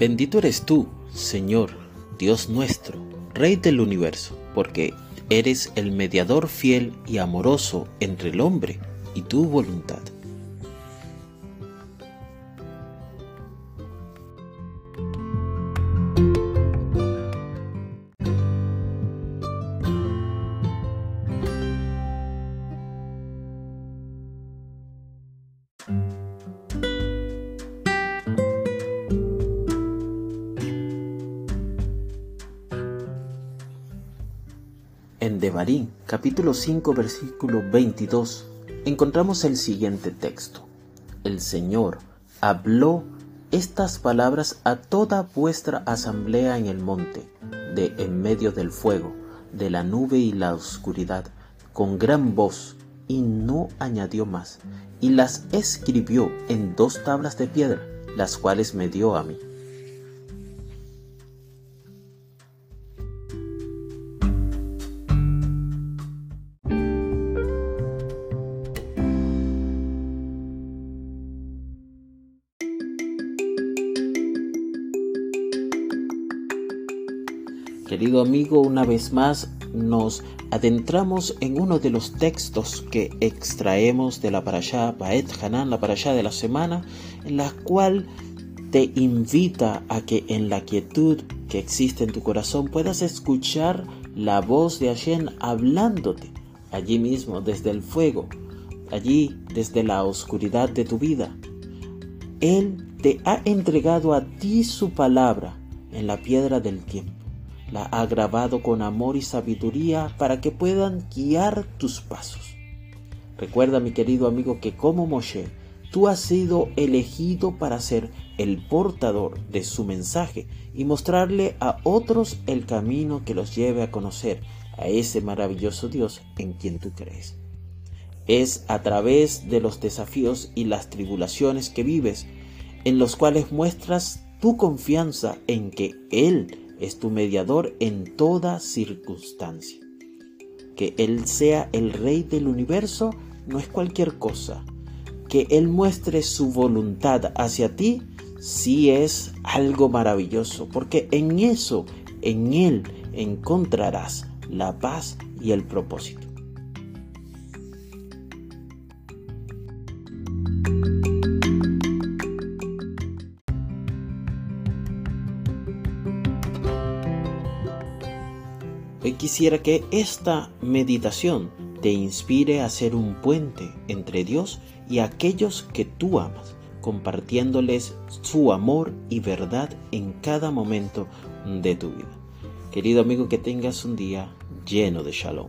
Bendito eres tú, Señor, Dios nuestro, Rey del universo, porque eres el mediador fiel y amoroso entre el hombre y tu voluntad. En Devarim, capítulo 5, versículo 22, encontramos el siguiente texto. El Señor habló estas palabras a toda vuestra asamblea en el monte, de en medio del fuego, de la nube y la oscuridad, con gran voz, y no añadió más, y las escribió en dos tablas de piedra, las cuales me dio a mí. Querido amigo, una vez más nos adentramos en uno de los textos que extraemos de la parashá Baet Hanan, la parashá de la semana, en la cual te invita a que en la quietud que existe en tu corazón puedas escuchar la voz de Hashem hablándote allí mismo desde el fuego, allí desde la oscuridad de tu vida. Él te ha entregado a ti su palabra en la piedra del tiempo la ha grabado con amor y sabiduría para que puedan guiar tus pasos. Recuerda, mi querido amigo, que como Moshe, tú has sido elegido para ser el portador de su mensaje y mostrarle a otros el camino que los lleve a conocer a ese maravilloso Dios en quien tú crees. Es a través de los desafíos y las tribulaciones que vives en los cuales muestras tu confianza en que Él es tu mediador en toda circunstancia. Que Él sea el Rey del universo no es cualquier cosa. Que Él muestre su voluntad hacia ti sí es algo maravilloso, porque en eso, en Él encontrarás la paz y el propósito. Hoy quisiera que esta meditación te inspire a ser un puente entre Dios y aquellos que tú amas, compartiéndoles su amor y verdad en cada momento de tu vida. Querido amigo, que tengas un día lleno de shalom.